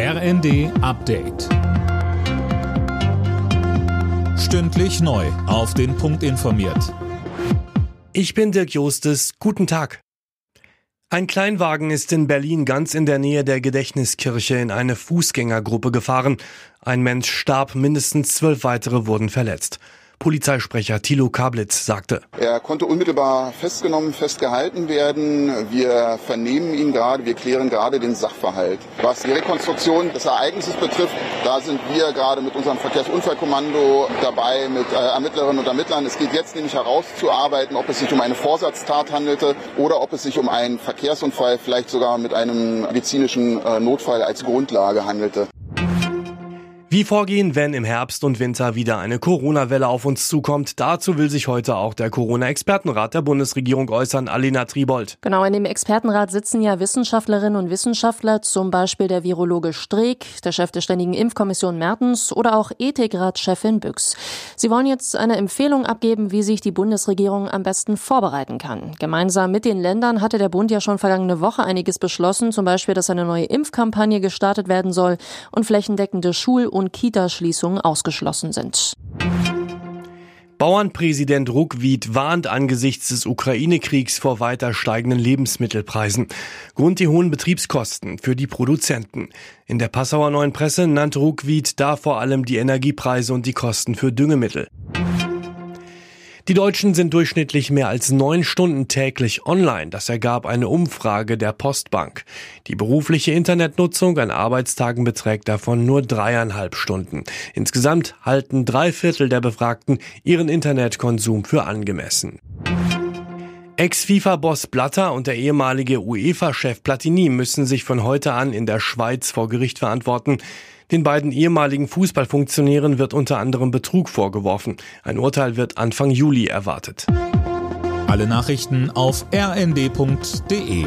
RND Update. Stündlich neu. Auf den Punkt informiert. Ich bin Dirk Jostes. Guten Tag. Ein Kleinwagen ist in Berlin ganz in der Nähe der Gedächtniskirche in eine Fußgängergruppe gefahren. Ein Mensch starb, mindestens zwölf weitere wurden verletzt. Polizeisprecher Thilo Kablitz sagte. Er konnte unmittelbar festgenommen, festgehalten werden. Wir vernehmen ihn gerade, wir klären gerade den Sachverhalt. Was die Rekonstruktion des Ereignisses betrifft, da sind wir gerade mit unserem Verkehrsunfallkommando dabei, mit äh, Ermittlerinnen und Ermittlern. Es geht jetzt nämlich herauszuarbeiten, ob es sich um eine Vorsatztat handelte oder ob es sich um einen Verkehrsunfall, vielleicht sogar mit einem medizinischen äh, Notfall als Grundlage handelte. Wie vorgehen, wenn im Herbst und Winter wieder eine Corona-Welle auf uns zukommt? Dazu will sich heute auch der Corona-Expertenrat der Bundesregierung äußern. Alina Tribold. Genau, in dem Expertenrat sitzen ja Wissenschaftlerinnen und Wissenschaftler, zum Beispiel der Virologe Streeck, der Chef der Ständigen Impfkommission Mertens oder auch Ethikrat-Chefin Büchs. Sie wollen jetzt eine Empfehlung abgeben, wie sich die Bundesregierung am besten vorbereiten kann. Gemeinsam mit den Ländern hatte der Bund ja schon vergangene Woche einiges beschlossen, zum Beispiel, dass eine neue Impfkampagne gestartet werden soll und flächendeckende Schul- und Kitaschließungen ausgeschlossen sind. Bauernpräsident Ruckwied warnt angesichts des Ukraine-Kriegs vor weiter steigenden Lebensmittelpreisen. Grund die hohen Betriebskosten für die Produzenten. In der Passauer Neuen Presse nannte Ruckwied da vor allem die Energiepreise und die Kosten für Düngemittel. Die Deutschen sind durchschnittlich mehr als neun Stunden täglich online. Das ergab eine Umfrage der Postbank. Die berufliche Internetnutzung an Arbeitstagen beträgt davon nur dreieinhalb Stunden. Insgesamt halten drei Viertel der Befragten ihren Internetkonsum für angemessen. Ex-FIFA-Boss Blatter und der ehemalige UEFA-Chef Platini müssen sich von heute an in der Schweiz vor Gericht verantworten. Den beiden ehemaligen Fußballfunktionären wird unter anderem Betrug vorgeworfen. Ein Urteil wird Anfang Juli erwartet. Alle Nachrichten auf rnd.de